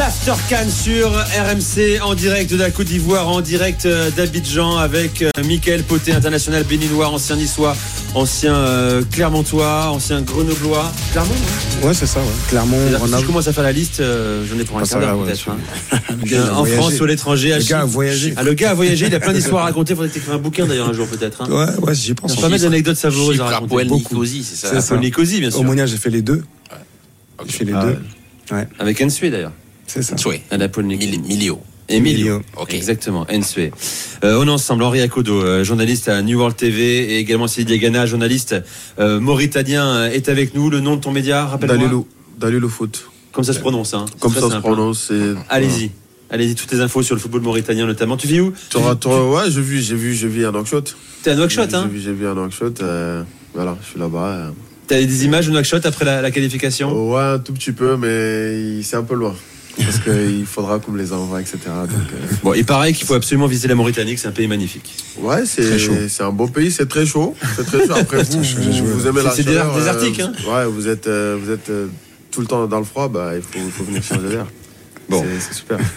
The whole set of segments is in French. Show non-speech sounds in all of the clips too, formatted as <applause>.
L'After sur RMC en direct de la Côte d'Ivoire, en direct euh, d'Abidjan avec euh, Mickaël Poté, international béninois, ancien niçois, ancien euh, Clermontois, ancien Grenoblois. Clermont hein Ouais, c'est ça, ouais. Clermont, Si je commence à faire la liste, j'en ai pour un quart d'heure peut-être. Hein. <laughs> en France, ou à l'étranger. Le gars a voyagé. Ah, le gars a voyagé, il a plein d'histoires à <laughs> raconter. Il faudrait écrire un bouquin d'ailleurs un jour peut-être. Hein. Ouais, ouais, j'y pense. Pas mal d'anecdotes savoureuses à raconter. Nicosie, c'est ça. Nicosie, bien sûr. Au Monia, j'ai fait les deux. J'ai fait les Ah deux. Ouais. Avec Ensue d'ailleurs. C'est ça. À Paul Nicosie. Emilio. Emilio. Ok. Exactement, Ensue. Euh, on est ensemble, Henri Akodo, euh, journaliste à New World TV et également Sidi Diagana, journaliste euh, mauritanien, euh, est avec nous. Le nom de ton média, rappelle-moi. Dalilo, Dalilo Foot. Comme ça se prononce. Hein. Comme ça se prononce. c'est- Allez-y. Allez-y, toutes les infos sur le football mauritanien notamment. Tu vis où? T'auras- t'auras- Ouais, j'ai vu, j'ai vu, j'ai vu un Nouakchott. T'es à Nouakchott, J'ai hein? vu, j'ai vu un Nouakchott. euh, voilà, je suis là-bas. euh. T'as des images de Nouakchott après la, la qualification? Ouais, un tout petit peu, mais c'est un peu loin. Parce qu'il faudra qu'on me les envoie, etc. Donc, euh, Bon, il paraît qu'il faut absolument visiter la Mauritanie, c'est un pays magnifique. ouais, Très chaud. c'est c'est un beau pays, c'est très chaud. C'est très chaud. Après, <laughs> vous, chaud, vous, aimez la C'est chaleur. désert- désertique, euh, hein. Ouais, vous êtes, euh, vous êtes euh, tout le temps dans le froid, bah, il faut, il faut venir changer d'air. Bon. C'est- super. <laughs>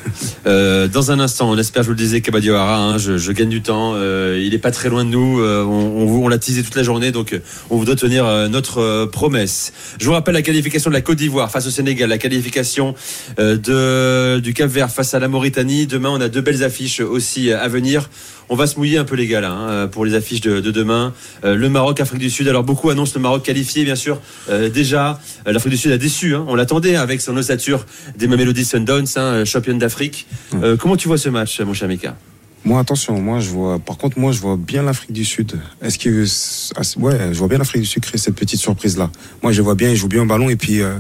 Euh, dans un instant, on espère, je vous le disais, Kabadiawara, hein, je, je gagne du temps. euh, il est pas très loin de nous. euh, on, on, on l'a teasé toute la journée, donc euh, on voudrait tenir euh, notre euh, promesse. Je vous rappelle la qualification de la Côte d'Ivoire face au Sénégal, la qualification euh, de, du Cap Vert face à la Mauritanie. Demain, on a deux belles affiches aussi à venir. On va se mouiller un peu les gars là hein, euh, pour les affiches de, de demain. Euh, le Maroc, Afrique du Sud. Alors beaucoup annoncent le Maroc qualifié, bien sûr. Euh, déjà, l'Afrique du Sud a déçu. hein. On l'attendait avec son ossature des Mamelody Sundowns, hein, championne d'Afrique. Comment tu vois ce match, mon cher Mika? Moi, attention, moi, je vois. Par contre, moi, je vois bien l'Afrique du Sud. Est-ce que, ah, ouais, je vois bien l'Afrique du Sud créer cette petite surprise là. Moi, je vois bien, ils jouent bien au ballon et puis euh,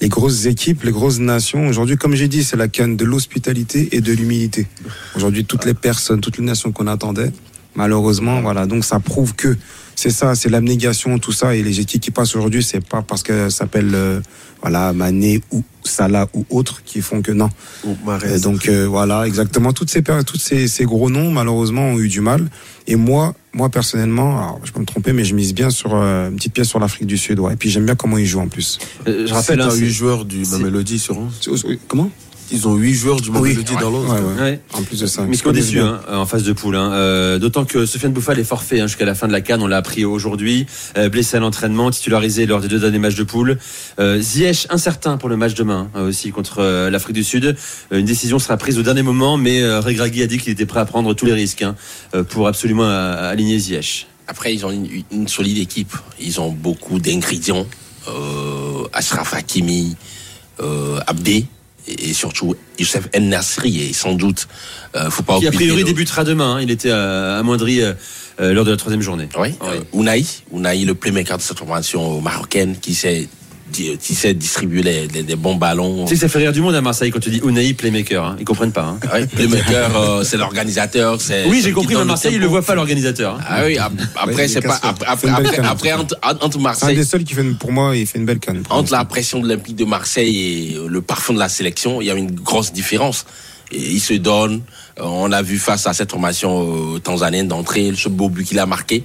les grosses équipes, les grosses nations. Aujourd'hui, comme j'ai dit, c'est la canne de l'hospitalité et de l'humilité. Aujourd'hui, toutes les personnes, toutes les nations qu'on attendait, malheureusement, voilà. Donc, ça prouve que c'est ça, c'est l'abnégation, tout ça. Et les équipes qui passent aujourd'hui, c'est pas parce qu'elles s'appellent, euh, voilà, Mané ou Salah ou autres qui font que non. Ou donc euh, voilà, exactement. Toutes ces toutes ces, ces gros noms malheureusement ont eu du mal. Et moi, moi personnellement, alors, je peux me tromper, mais je mise bien sur euh, une petite pièce sur l'Afrique du Sud. Ouais. Et puis j'aime bien comment ils jouent en plus. Euh, Je C'est rappelle, hein, c'est- 8 joueurs du Mamelody sur 11. Comment? Ils ont 8 joueurs du Oui. Mamelody dans l'autre. Ouais, ouais. Ouais. En plus de ça. Mais bien. hein, en phase de poule. Hein. Euh, D'autant que Sofiane Bouffal est forfait hein, jusqu'à la fin de la Cannes. On l'a appris aujourd'hui. Euh, blessé à l'entraînement, titularisé lors des deux derniers matchs de poule. Euh, Ziyech incertain pour le match demain aussi contre euh, l'Afrique du Sud. Euh, une décision sera prise au dernier moment, mais euh, Regragui a dit qu'il était prêt à prendre tous les risques pour absolument euh, aligner Ziyech. Après, ils ont une, une solide équipe. Ils ont beaucoup d'ingrédients. Euh, Ashraf Hakimi, euh, Abdé, et, surtout Youssef El Nasri. Et sans doute, euh, faut pas Qui a priori débutera demain. hein. Il était euh, amoindri euh, euh, lors de la troisième journée. Oui, Ouais. euh, Unai, Unai, le playmaker de cette formation marocaine qui qui sait distribuer les, les- les bons ballons. Tu sais ça fait rire du monde à Marseille quand tu dis Unai playmaker. Hein. Ils comprennent pas. hein. Ouais, playmaker, euh, c'est l'organisateur. c'est Oui, j'ai compris, mais Marseille, ils tempo. le voient pas l'organisateur. hein. Ah oui, ap- après, Ouais, c'est pas. Après, canne. entre, entre C'est un Marseille. des seuls qui fait, pour moi, il fait une belle canne. Entre la pression de l'Olympique de Marseille et le parfum de la sélection, il y a une grosse différence. Et il se donne. Euh, On l'a vu face à cette formation euh, tanzanienne d'entrée, ce beau but qu'il a marqué.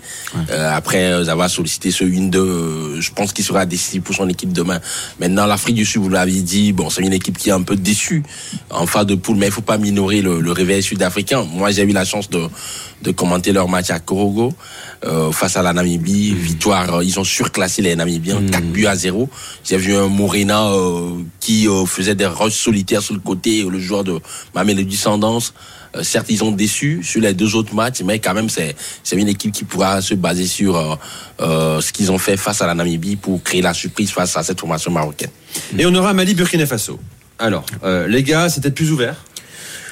Euh, après euh, avoir sollicité ce 1-2, euh, je pense qu'il sera décisif pour son équipe demain. Maintenant, l'Afrique du Sud, vous l'avez dit, bon, c'est une équipe qui est un peu déçue en phase de poule, mais il faut pas minorer le, le réveil sud-africain. Moi, j'ai eu la chance de, de commenter leur match à Korogo euh, face à la Namibie. Victoire, euh, ils ont surclassé les Namibiens, 4 buts à 0. J'ai vu un Morena euh, qui euh, faisait des rushs solitaires sur le côté, le joueur de Mamelody Sundowns. Euh, certes, ils ont déçu sur les deux autres matchs, mais quand même, c'est c'est une équipe qui pourra se baser sur euh, euh, ce qu'ils ont fait face à la Namibie pour créer la surprise face à cette formation marocaine. Et on aura Mali Burkina Faso. Alors, euh, les gars, c'est peut-être plus ouvert.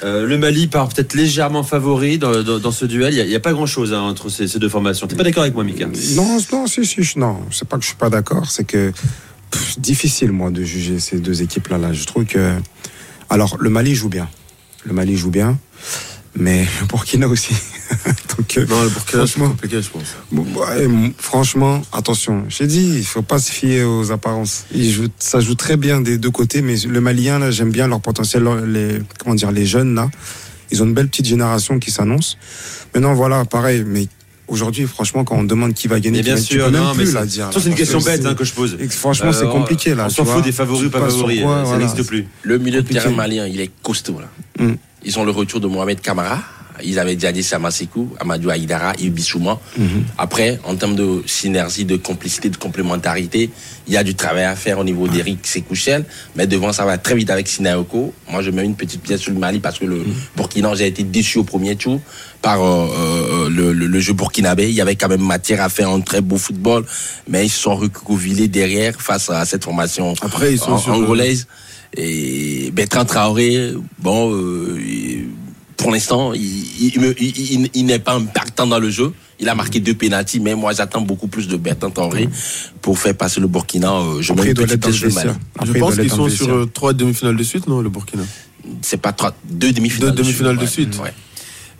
Euh, le Mali part peut-être légèrement favori dans, dans- dans ce duel. Il n'y a, pas grand-chose hein, entre ces, ces deux formations. T'es pas d'accord avec moi, Mika? Non, non, si, si, je- non. C'est pas que je suis pas d'accord, c'est que pff, difficile moi de juger ces deux équipes là. Là, je trouve que alors le Mali joue bien, le Mali joue bien, mais le Burkina aussi. <laughs> Donc euh, Non, le Burkina, c'est Franchement. compliqué, je pense. bon, ouais, m- franchement, attention. J'ai dit, il faut pas se fier aux apparences. Ils jouent- ça joue très bien des deux côtés, mais le Malien là, j'aime bien leur potentiel. Les comment dire, les jeunes là, ils ont une belle petite génération qui s'annonce. Maintenant, voilà, pareil, mais aujourd'hui, franchement, quand on demande qui va gagner, bien sûr, même non, mais plus dire. ça, c'est une question que bête hein, que je pose. et franchement, c'est Euh, compliqué là. On s'en fout des favoris ou pas favoris, quoi, ça voilà. n'existe plus. Le milieu de terrain malien, il est costaud. Là. Mm. Ils ont le retour de Mohamed Kamara. Ils avaient déjà dit Samasekou, Amadou Aïdara, Yves Bissouma. Après, en termes de synergie, de complicité, de complémentarité, il y a du travail à faire au niveau d'Eric Sekouchel. Mais devant, ça va très vite avec Sinaoko. Moi, je mets une petite pièce sur le Mali parce que le Burkina, j'ai été déçu au premier tour par euh, euh, le, le- le jeu burkinabé. Il y avait quand même matière à faire un très beau football. Mais ils se sont recouvrés derrière face à cette formation Après, ils sont le- angolaise. Et Bertrand Traoré, bon, euh, pour l'instant, il, il, me- il- il- il n'est pas impactant dans le jeu. Il a marqué deux pénalties, mais moi j'attends beaucoup plus de Bertrand Traoré pour faire passer le Burkina. Euh, je Après, mets une petite. Après, Je pense qu'ils sont sur euh, trois demi-finales de suite, non, le Burkina? C'est pas trois, deux demi-finales. Deux demi-finales de suite. Ouais.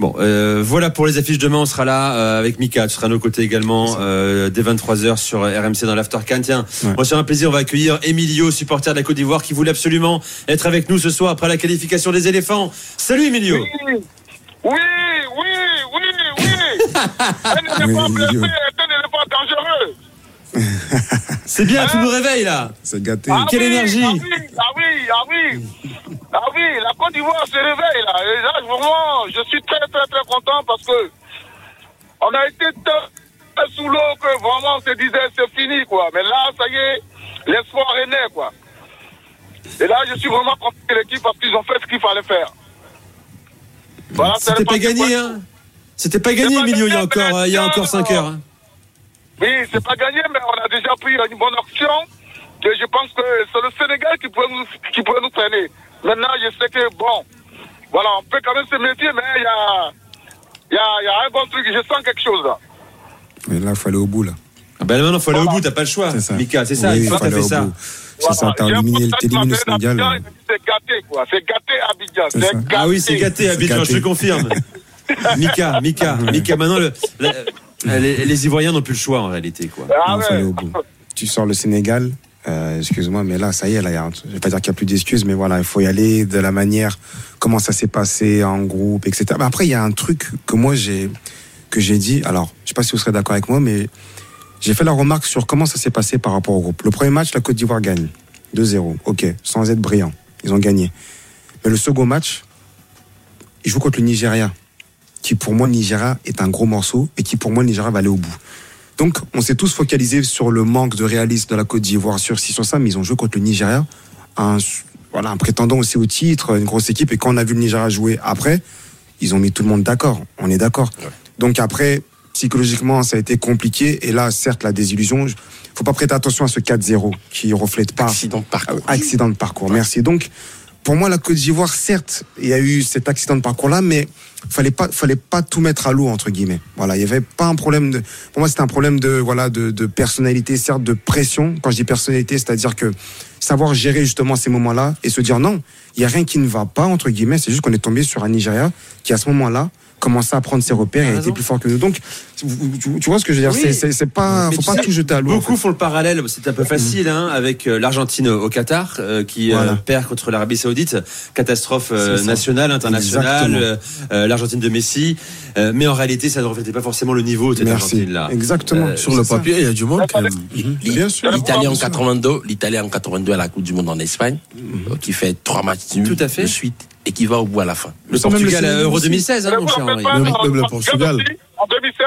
Bon, euh, voilà pour les affiches demain. On sera là euh, avec Mika. Tu seras à nos côtés également euh, dès 23h sur RMC dans l'After Can. Tiens, Ouais. moi c'est un plaisir. On va accueillir Emilio, supporter de la Côte d'Ivoire, qui voulait absolument être avec nous ce soir après la qualification des éléphants. Salut Emilio. Oui, oui, oui, oui, oui. Un éléphant Oui, <laughs> blessé oui. est un éléphant dangereux. C'est bien, tu nous réveilles là. C'est gâté. Ah Quelle oui, énergie. Ah oui, ah ah oui. Ah oui, la Côte d'Ivoire se réveille là. Et là, vraiment, je suis très, très, très content parce que on a été sous l'eau que vraiment on se disait c'est fini quoi. Mais là, ça y est, l'espoir est né quoi. Et là, je suis vraiment content de l'équipe parce qu'ils ont fait ce qu'il fallait faire. Voilà, C'était pas gagné, hein. C'était pas gagné, Emilio. Il y a encore, euh, il y a encore 5 heures. hein. Oui, c'est pas gagné, mais on a déjà pris une bonne action. Et je pense que c'est le Sénégal qui pourrait nous, qui pourrait nous freiner. Maintenant, je sais que, bon, voilà, on peut quand même se méfier, mais il y a, il y, a, il y a un bon truc. Je sens quelque chose là. Mais là, il faut aller au bout là. Ah bah maintenant, faut aller au bout. T'as pas le choix. C'est ça. Mika, c'est ça. Oui, il faut aller fait au ça. bout. Ça, t'as éliminé, le il dit, C'est gâté, quoi. C'est gâté, Abidjan. C'est gâté. Ah oui, c'est gâté, Abidjan, gâté. je te confirme. <laughs> Mika, Mika, Mika. Maintenant, le, la- les, les Ivoiriens n'ont plus le choix en réalité, quoi. Ah Non, ouais. au bout. Tu sors le Sénégal, euh, excuse-moi, mais là, ça y est, là, y a vais pas dire qu'il n'y a plus d'excuses, mais voilà, il faut y aller de la manière, comment ça s'est passé en groupe, etc. Mais après, il y a un truc que moi, j'ai, que j'ai dit, alors, je sais pas si vous serez d'accord avec moi, mais j'ai fait la remarque sur comment ça s'est passé par rapport au groupe. Le premier match, la Côte d'Ivoire gagne. 2-0. Ok, sans être brillant. Ils ont gagné. Mais le second match, ils jouent contre le Nigeria, qui pour moi, le Nigeria est un gros morceau et qui pour moi, le Nigeria va aller au bout. Donc, on s'est tous focalisés sur le manque de réalisme de la Côte d'Ivoire, sur ci, sur ça, mais ils ont joué contre le Nigeria, un, voilà, un prétendant aussi au titre, une grosse équipe. Et quand on a vu le Nigeria jouer après, ils ont mis tout le monde d'accord. On est d'accord. Donc après, psychologiquement, ça a été compliqué. Et là, certes, la désillusion, il faut pas prêter attention à ce 4-0 qui reflète pas Accident de parcours. accident de parcours. Merci. Donc, pour moi, la Côte d'Ivoire, certes, il y a eu cet accident de parcours-là, mais fallait pas, fallait pas tout mettre à l'eau entre guillemets. Voilà, il y avait pas un problème de. Pour moi, c'était un problème de voilà de, de personnalité, certes, de pression. Quand je dis personnalité, c'est-à-dire que savoir gérer justement ces moments-là et se dire non, il y a rien qui ne va pas entre guillemets. C'est juste qu'on est tombé sur un Nigeria qui à ce moment-là commençait à prendre ses repères et était plus fort que nous. Donc, tu, vois ce que je veux dire? Oui. C'est- pas, Mais faut pas sais, tout jeter à l'eau. en Beaucoup fait. font le parallèle, c'est un peu facile, hein, avec euh, l'Argentine au Qatar, euh, qui euh, perd contre l'Arabie Saoudite, catastrophe euh, nationale, internationale, l'Argentine de Messi, Euh, mais en réalité, ça ne reflétait pas forcément le niveau de cette Merci. Argentine-là. Exactement. Euh, Sur le papier, il y a du monde quand même. Sûr. L'Italie en Bien sûr. 82, l'Italie en 82 à la Coupe du Monde en Espagne, euh, qui fait trois matchs Tout à fait. de suite et qui va au bout à la fin. Le Ça, même le Portugal à Sénégal Euro aussi. 2016, hein, Le mon cher Henri. Même- le Portugal. En 2016,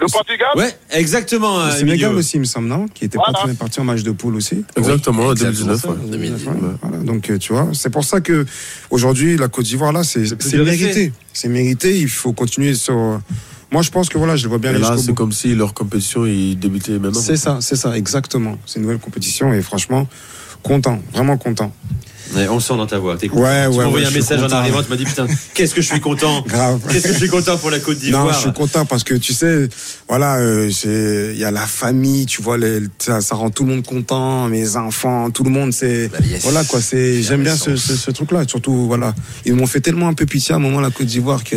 le Portugal. Ouais, exactement. Le euh, Sénégal Emilio. aussi, il me semble, non Qui était Voilà. parti en match de poule aussi. Exactement, en exactement 2019. ça. ouais. 2019, Ouais, voilà. Donc, euh, tu vois, c'est pour ça que aujourd'hui, la Côte d'Ivoire, là, c'est c'est mérité. C'est mérité. Il faut continuer sur. Moi, je pense que voilà, je le vois bien Et là, c'est comme si leur compétition, ils débutaient maintenant. C'est ça, c'est ça, exactement. C'est une nouvelle compétition et franchement, content, vraiment content. Ouais, on le sent dans ta voix. T'es content. Ouais, tu m'as envoyé un message en arrivant, tu m'as dit putain, <laughs> qu'est-ce que je suis content? Grave. Qu'est-ce que je suis content pour la Côte Non, d'Ivoire? je suis content parce que tu sais, voilà, euh, il y a la famille, tu vois, les- ça, ça rend tout le monde content, mes enfants, tout le monde, c'est Bah, yes. voilà quoi, c'est j'aime bien ce, ce, ce truc-là, surtout voilà, ils m'ont fait tellement un peu pitié à un moment la Côte d'Ivoire que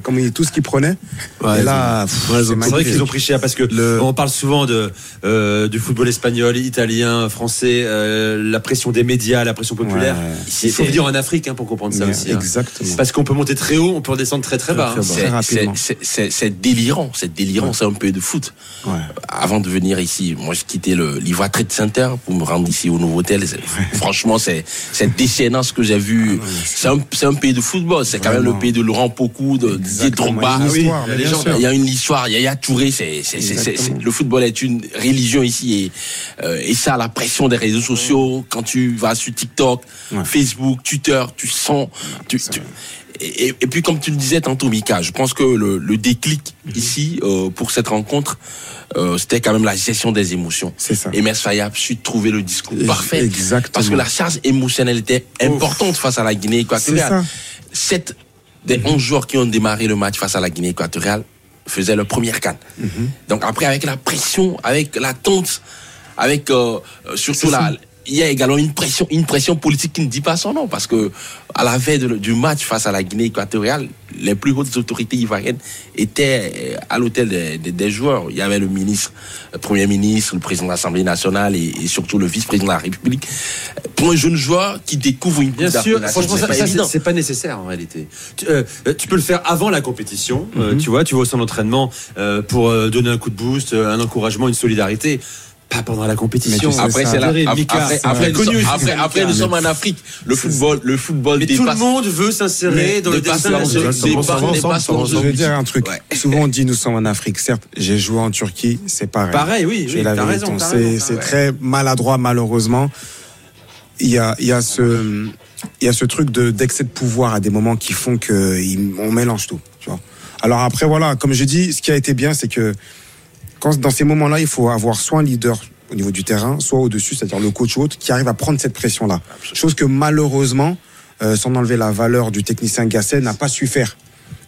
comme tout ce qu'ils prenaient, Ouais, et là, c'est vrai qu'ils ont pris cher parce que Le- on parle souvent de euh, du football espagnol, italien, français, euh, la pression des médias, la pression populaire. Faire. Ouais. Il faut venir en Afrique hein, pour comprendre ça Mais aussi. hein. Exactement. Parce qu'on peut monter très haut, on peut redescendre très très bas. Très, hein. C'est- délirant, c'est délirant, c'est un peu de foot. Ouais. Avant de venir ici, moi j'ai quitté le l'Ivoire Trade Center pour me rendre ici au nouveau hôtel. Franchement, c'est c'est déchaînant ce que j'ai vu. C'est un, c'est un pays de football. C'est quand même le pays de Laurent Pocou, de Didier. Drogba. Il y a une oui, histoire, la mais bien légende. sûr. Il y a une histoire, il y a, il y a Touré, c'est, le football est une religion ici et, euh, et ça, la pression des réseaux sociaux, quand tu vas sur TikTok, Ouais. Facebook, Twitter, tu sens, tu, tu- et, puis comme tu le disais tantôt, Mika, je pense que le, le déclic ici euh, pour cette rencontre, euh, c'était quand même la gestion des émotions. C'est ça. Et Mers Faye a su trouver le discours parfait. exactement. Parce que la charge émotionnelle était importante face à la Guinée équatoriale. Sept des 11 joueurs qui ont démarré le match face à la Guinée équatoriale faisaient leur première canne. Mhm. Donc après, avec la pression, avec l'attente, avec euh, surtout la, il y a également une pression, une pression politique qui ne dit pas son nom parce que à la veille de- du match face à la Guinée équatoriale, les plus hautes autorités ivoiriennes étaient euh, à l'hôtel des, des- des joueurs. Il y avait le ministre, le premier ministre, le président de l'Assemblée nationale et, et surtout le vice-président de la République. Pour un jeune joueur qui découvre une Bien sûr, franchement, c'est pas nécessaire en réalité. Tu, euh, tu peux le faire avant la compétition, euh, tu vois, tu vas au centre d'entraînement euh, pour euh, donner un coup de boost, euh, un encouragement, une solidarité. Pas pendant la compétition. Mais tu sais, Après, c'est la, après, Mika, après, nous Connu sommes- aussi, après, Mika. après, nous Mais- sommes en Afrique. Le football, le football Mais tout le monde veut s'insérer dans le destin Je vais dire un truc. Souvent on dit nous sommes en Afrique. Certes, j'ai joué en Turquie, c'est pareil. Pareil, oui, J'ai la raison. C'est très maladroit malheureusement. Il y a il y a ce il y a ce truc de d'excès de pouvoir à des moments qui font que on mélange tout. Tu vois. Alors après voilà, comme je dis, ce qui a été bien, c'est que quand dans ces moments-là, il faut avoir soit un leader au niveau du terrain, soit au-dessus, c'est-à-dire le coach haute, qui arrive à prendre cette pression-là. Chose que malheureusement, euh, sans enlever la valeur du technicien Gasset, n'a pas su faire.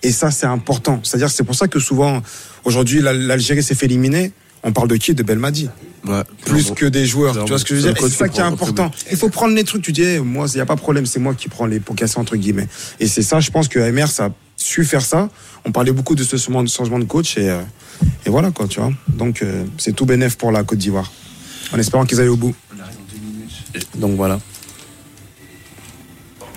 Et ça, c'est important. C'est-à-dire, c'est pour ça que souvent, aujourd'hui, l'Al- l'Algérie s'est fait éliminer. On parle de qui? De Belmadi. Ouais. Plus que des joueurs. Tu vois ce que je veux dire? C'est ça qui est important. Il faut prendre les trucs. Tu dis, eh, moi, il n'y a pas de problème, c'est moi qui prends les pots cassés, entre guillemets. Et c'est ça, je pense que MR, ça a su faire ça. On parlait beaucoup de ce changement de, changement de coach et, euh, et voilà, quoi, tu vois. Donc, euh, c'est tout bénef pour la Côte d'Ivoire. En espérant qu'ils aillent au bout. Donc voilà.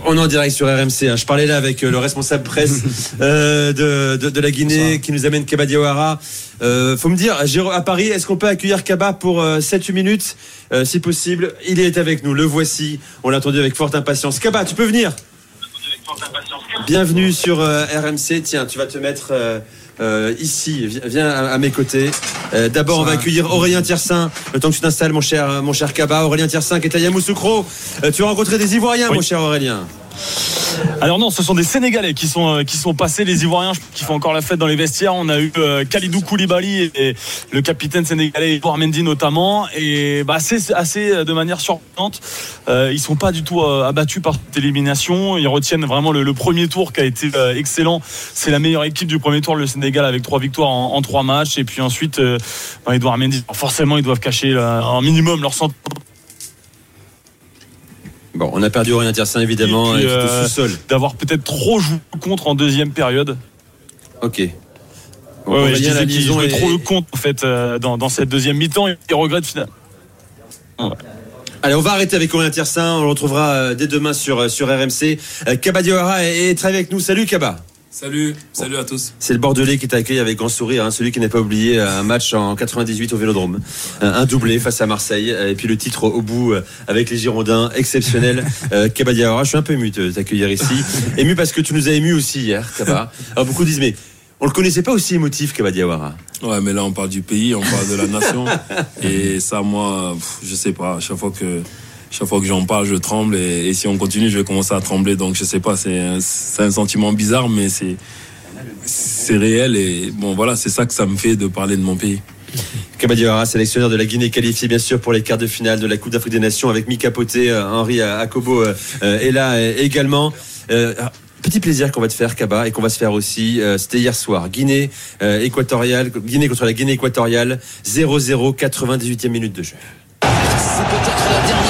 On est en direct sur RMC. hein. Je parlais là avec euh, le responsable presse <laughs> euh, de, de, de la Guinée qui nous amène Kaba Diawara. Euh, faut me dire, à Paris, est-ce qu'on peut accueillir Kaba pour euh, 7-8 minutes? Euh, Si possible, il est avec nous. Le voici. On l'a attendu avec forte impatience. Kaba, tu peux venir? Bienvenue sur euh, RMC. Tiens, tu vas te mettre euh, ici. Viens, viens à, à mes côtés. Euh, D'abord, on va accueillir Aurélien Tiersin. Le temps que tu t'installes, mon cher, mon cher Kaba. Aurélien Tiersin qui est à Yamoussoukro. Euh, tu as rencontré des Ivoiriens, Oui. mon cher Aurélien. Alors non, ce sont des Sénégalais qui sont euh, qui sont passés, les Ivoiriens qui font encore la fête dans les vestiaires. On a eu euh, Khalidou Koulibaly et, le capitaine sénégalais Edouard Mendy notamment, et bah, assez euh, de manière surprenante. Euh, ils sont pas du tout abattus par cette élimination. Ils retiennent vraiment le, premier tour qui a été excellent. C'est la meilleure équipe du premier tour, le Sénégal avec trois victoires en, trois matchs. Et puis ensuite, bah, Edouard Mendy. Forcément, ils doivent cacher un minimum leur centre. Bon, on a perdu Aurélien Tiersin évidemment, Et et euh, sous-sol. d'avoir peut-être trop joué contre en deuxième période. Ok. Ouais, ouais, je disais qu'il liaison jouait est- trop le compte en fait euh, dans, dans cette deuxième mi-temps et il regrette finalement. Allez, on va arrêter avec Aurélien Tiersin. On le retrouvera euh, dès demain sur, sur RMC. Kaba Diawara est, est avec nous. Salut Kaba. Salut, salut à tous. C'est le Bordelais qui t'accueille avec grand sourire, hein, celui qui n'a pas oublié euh, un match en 98 au Vélodrome, un, un doublé face à Marseille, euh, et puis le titre au bout euh, avec les Girondins, exceptionnel. <laughs> Euh, Kaba Diawara, je suis un peu ému de t'accueillir ici, <laughs> ému parce que tu nous as ému aussi hier, Kaba. Alors beaucoup disent mais on le connaissait pas aussi émotif, Kaba Diawara. Ouais, mais là on parle du pays, on parle de la nation. <laughs> et ça, moi, je sais pas, à chaque fois que, chaque fois que j'en parle, je tremble. Et, et si on continue, je vais commencer à trembler. Donc je sais pas, c'est un, sentiment bizarre, mais c'est, c'est réel. Et bon, voilà, c'est ça que ça me fait de parler de mon pays. Kaba Diawara, sélectionneur de la Guinée, qualifié bien sûr pour les quarts de finale de la Coupe d'Afrique des Nations avec Mika Poté, euh, Henri Akobo euh, euh, est là euh, également. Euh, alors, Petit plaisir qu'on va te faire, Kaba, et qu'on va se faire aussi. euh, C'était hier soir. Guinée euh, équatoriale, Guinée contre la Guinée équatoriale, 0-0, 98e minute de jeu. C'est peut-être la dernière.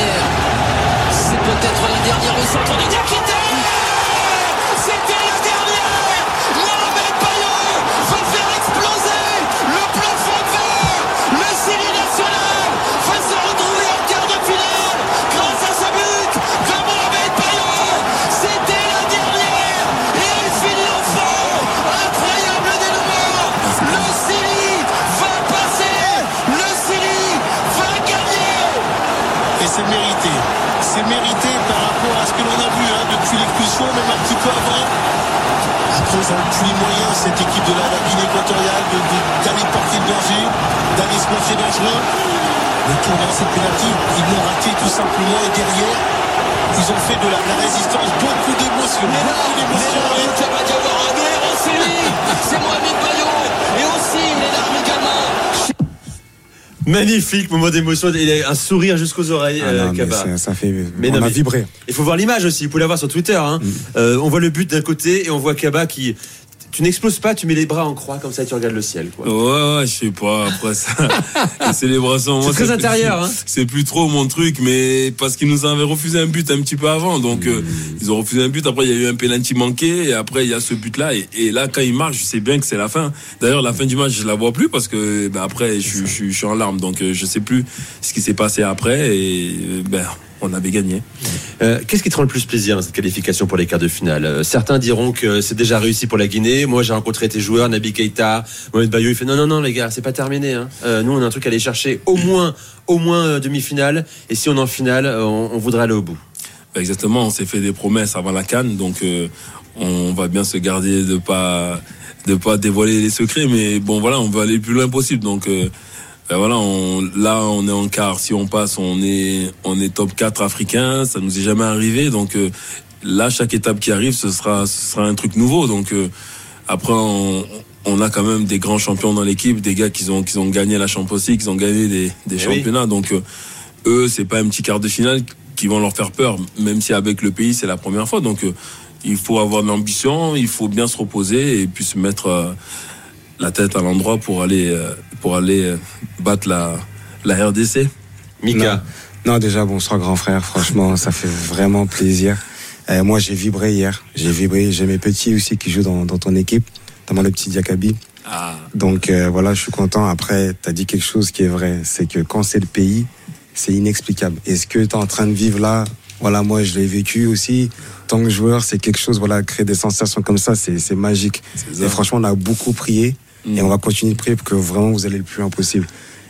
Ils ont tous les moyens, cette équipe de la, la équatoriale, d'aller porter le danger, d'aller se montrer dangereux. Le cette pénalty, ils l'ont raté tout simplement. Et derrière, ils ont fait de la, la résistance beaucoup d'émotions. Beaucoup d'émotions. Magnifique moment d'émotion. Il a un sourire jusqu'aux oreilles, Ah euh, non, Kaba. ça, ça fait. Mais on non, a mais- vibré. Il faut voir l'image aussi. Vous pouvez la voir sur Twitter. hein. Euh, on voit le but d'un côté et on voit Kaba qui. Tu n'exploses pas, tu mets les bras en croix comme ça et tu regardes le ciel. Quoi. Ouais, ouais, je sais pas. Après ça, <laughs> les célébrations. C'est très intérieur, hein. C'est plus trop mon truc, mais parce qu'ils nous avaient refusé un but un petit peu avant. Donc, euh, ils ont refusé un but. Après, il y a eu un penalty manqué. Et après, il y a ce but-là. Et, et là, quand ils marquent, je sais bien que c'est la fin. D'ailleurs, la fin du match, je la vois plus parce que, ben, après, je, je suis en larmes. Donc, euh, je sais plus ce qui s'est passé après. Et, euh, ben, on avait gagné. Euh, Qu'est-ce qui te rend le plus plaisir dans cette qualification pour les quarts de finale? Euh, Certains diront que c'est déjà réussi pour la Guinée. Moi, j'ai rencontré tes joueurs, Nabi Keita, Mohamed Bayo. Il fait non, non, non, les gars, c'est pas terminé. hein. Euh, nous, on a un truc à aller chercher au moins, au moins demi-finale. Et si on est en finale, on, on voudrait aller au bout. Exactement, on s'est fait des promesses avant la canne, donc on va bien se garder de pas de pas dévoiler les secrets, mais bon voilà, on veut aller le plus loin possible. Donc ben voilà, on, là on est en quart. Si on passe, on est on est top 4 africain. Ça nous est jamais arrivé, donc euh, là chaque étape qui arrive, ce sera ce sera un truc nouveau. Donc euh, après on on a quand même des grands champions dans l'équipe, des gars qui ont qui ont gagné la Champions League, qui ont gagné des, des Eh oui. championnats. Donc euh, eux, c'est pas un petit quart de finale qui vont leur faire peur, même si avec le pays c'est la première fois. Donc euh, il faut avoir de l'ambition, il faut bien se reposer et puis se mettre euh, la tête à l'endroit pour aller euh, pour aller euh, battre la la RDC. Mika. Non, non, déjà, bonsoir grand frère. Franchement, ça fait vraiment plaisir. Euh, moi, j'ai vibré hier. J'ai vibré. J'ai mes petits aussi qui jouent dans, dans ton équipe, notamment le petit Diakabi. Ah. Donc euh, voilà, je suis content. Après, tu as dit quelque chose qui est vrai, c'est que quand c'est le pays, c'est inexplicable. Et ce que tu es en train de vivre là, voilà, moi je l'ai vécu aussi. Tant que joueur, c'est quelque chose, voilà, créer des sensations comme ça, c'est c'est magique. Et franchement, on a beaucoup prié et on va continuer de prier pour que vraiment vous allez le plus loin possible.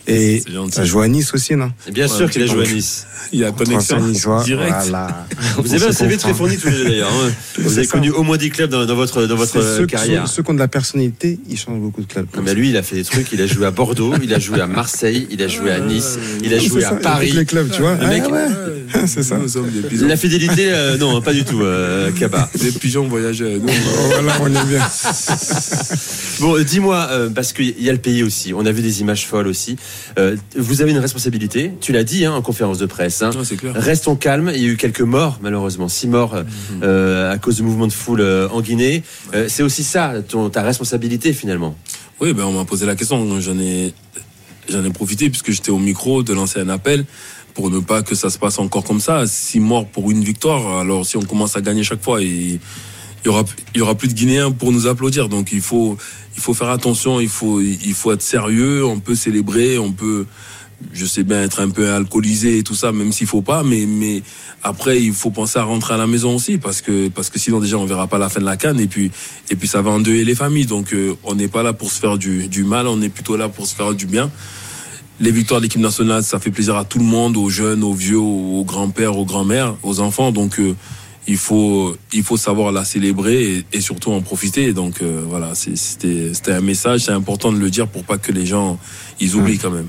Et as joué à Nice aussi, non? Et bien sûr qu'il a joué à Nice. Il y a connexion Niçois, direct. Voilà. <laughs> Vous avez un CV très fourni tous les deux d'ailleurs. hein. Vous avez ça. connu au moins 10 clubs dans, dans votre, dans votre ceux, carrière. ceux, ceux qui ont de la personnalité, ils changent beaucoup de clubs. Mais lui, il a fait des trucs. Il a joué à Bordeaux, il a joué à Marseille, il a joué à Nice, il a C'est joué ça, à il a fait Paris. les clubs, tu vois. Le mec, Ah ouais. <laughs> c'est ça. Nous sommes des pigeons, la fidélité, euh, non, pas du tout, euh, Kaba. <laughs> des pigeons voyageurs. Nous, Voilà, on aime bien. Bon, dis-moi, euh, parce qu'il y a le pays aussi. On a vu des images folles aussi. Euh, vous avez une responsabilité. Tu l'as dit hein, en conférence de presse. hein. Ouais, clair. Restons calmes. Il y a eu quelques morts, malheureusement, six morts euh, euh, à cause du mouvement de foule en Guinée. C'est aussi ça, ton, ta responsabilité finalement. Oui, ben on m'a posé la question. J'en ai, j'en ai profité puisque j'étais au micro de lancer un appel pour ne pas que ça se passe encore comme ça. Six morts pour une victoire. Alors si on commence à gagner chaque fois, il il y aura, il y aura plus de Guinéens pour nous applaudir. Donc il faut, il faut faire attention. Il faut, il faut être sérieux. On peut célébrer, on peut, je sais bien être un peu alcoolisé et tout ça, même s'il faut pas. Mais, mais après, il faut penser à rentrer à la maison aussi parce que, parce que sinon déjà on verra pas la fin de la canne et puis, et puis ça va endeuiller les familles. Donc euh, on n'est pas là pour se faire du, du mal, on est plutôt là pour se faire du bien. Les victoires de l'équipe nationale, ça fait plaisir à tout le monde, aux jeunes, aux vieux, aux grands-pères, aux grands-mères, aux enfants. Donc euh, il faut, il faut savoir la célébrer et, et surtout en profiter. Donc euh, voilà, c'était, c'était un message, c'est important de le dire pour pas que les gens ils oublient quand même.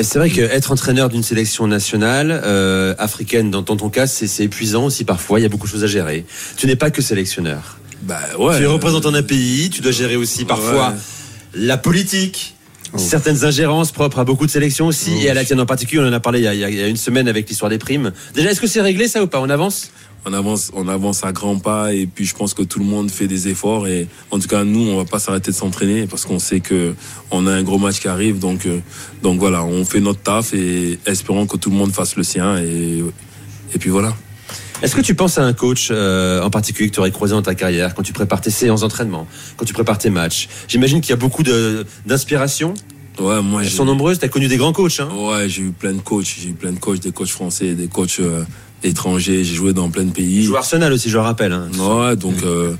C'est vrai qu'être entraîneur d'une sélection nationale euh, africaine, dans, dans ton cas, c'est épuisant aussi parfois. Il y a beaucoup de choses à gérer. Tu n'es pas que sélectionneur. Bah ouais. tu es représentant d'un pays. Tu dois gérer aussi parfois Ouais. la politique. Certaines ingérences propres à beaucoup de sélections aussi, et à la tienne en particulier, on en a parlé il y a- il y a une semaine avec l'histoire des primes. Déjà, est-ce que c'est réglé ça ou pas? On avance? On avance, on avance à grands pas et puis je pense que tout le monde fait des efforts et en tout cas nous on va pas s'arrêter de s'entraîner parce qu'on sait que on a un gros match qui arrive donc euh, donc voilà on fait notre taf et espérons que tout le monde fasse le sien et et puis voilà. Est-ce que tu penses à un coach euh, en particulier que tu aurais croisé dans ta carrière quand tu prépares tes séances d'entraînement, quand tu prépares tes matchs? J'imagine qu'il y a beaucoup de- d'inspiration. Ouais, moi Elles sont nombreuses. Tu as connu des grands coachs. Hein Ouais, j'ai eu plein de coachs, j'ai eu plein de coachs, des coachs français, des coachs euh, étrangers, j'ai joué dans plein de pays. Joues Arsenal aussi, je le rappelle. hein. Ouais, donc euh,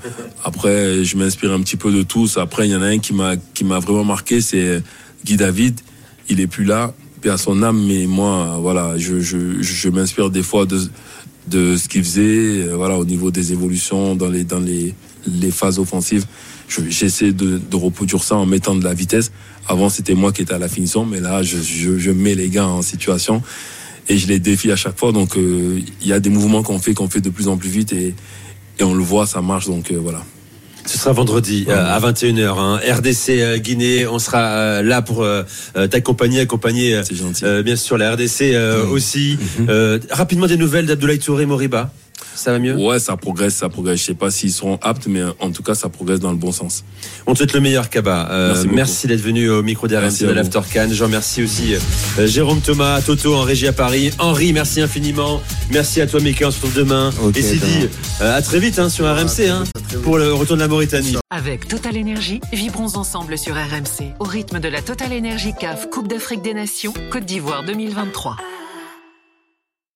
après je m'inspire un petit peu de tous. Après il y en a un qui m'a qui m'a vraiment marqué, c'est Guy David. Il est plus là, paix à son âme, mais moi voilà, je je, je m'inspire des fois de de ce qu'il faisait, euh, voilà, au niveau des évolutions dans les dans les les phases offensives. Je- J'essaie de, de reproduire ça en mettant de la vitesse. Avant, c'était moi qui étais à la finition, mais là, je, je, je mets les gars en situation et je les défie à chaque fois. Donc, euh, il y a des mouvements qu'on fait, qu'on fait de plus en plus vite et, et on le voit, ça marche. Donc, euh, voilà. Ce sera vendredi euh, à 21h. Hein. RDC euh, Guinée, on sera euh, là pour euh, euh, t'accompagner, accompagner bien sûr la RDC euh, aussi. Euh, rapidement des nouvelles d'Abdoulaye Touré Moriba. Ça va mieux Ouais, ça progresse, ça progresse. Je sais pas s'ils seront aptes, mais en tout cas, ça progresse dans le bon sens. On te souhaite le meilleur, Kaba. Euh, Merci d'être venu au micro d'RMC à de l'After Can. Je remercie aussi euh, Jérôme Thomas, Toto en régie à Paris. Henri, merci infiniment. Merci à toi, Mickey. On se retrouve demain. Et Sidi, euh, à très vite hein, sur RMC hein, pour le retour de la Mauritanie. Avec Total Énergie, vibrons ensemble sur RMC au rythme de la Total Énergie CAF Coupe d'Afrique des Nations Côte d'Ivoire 2023.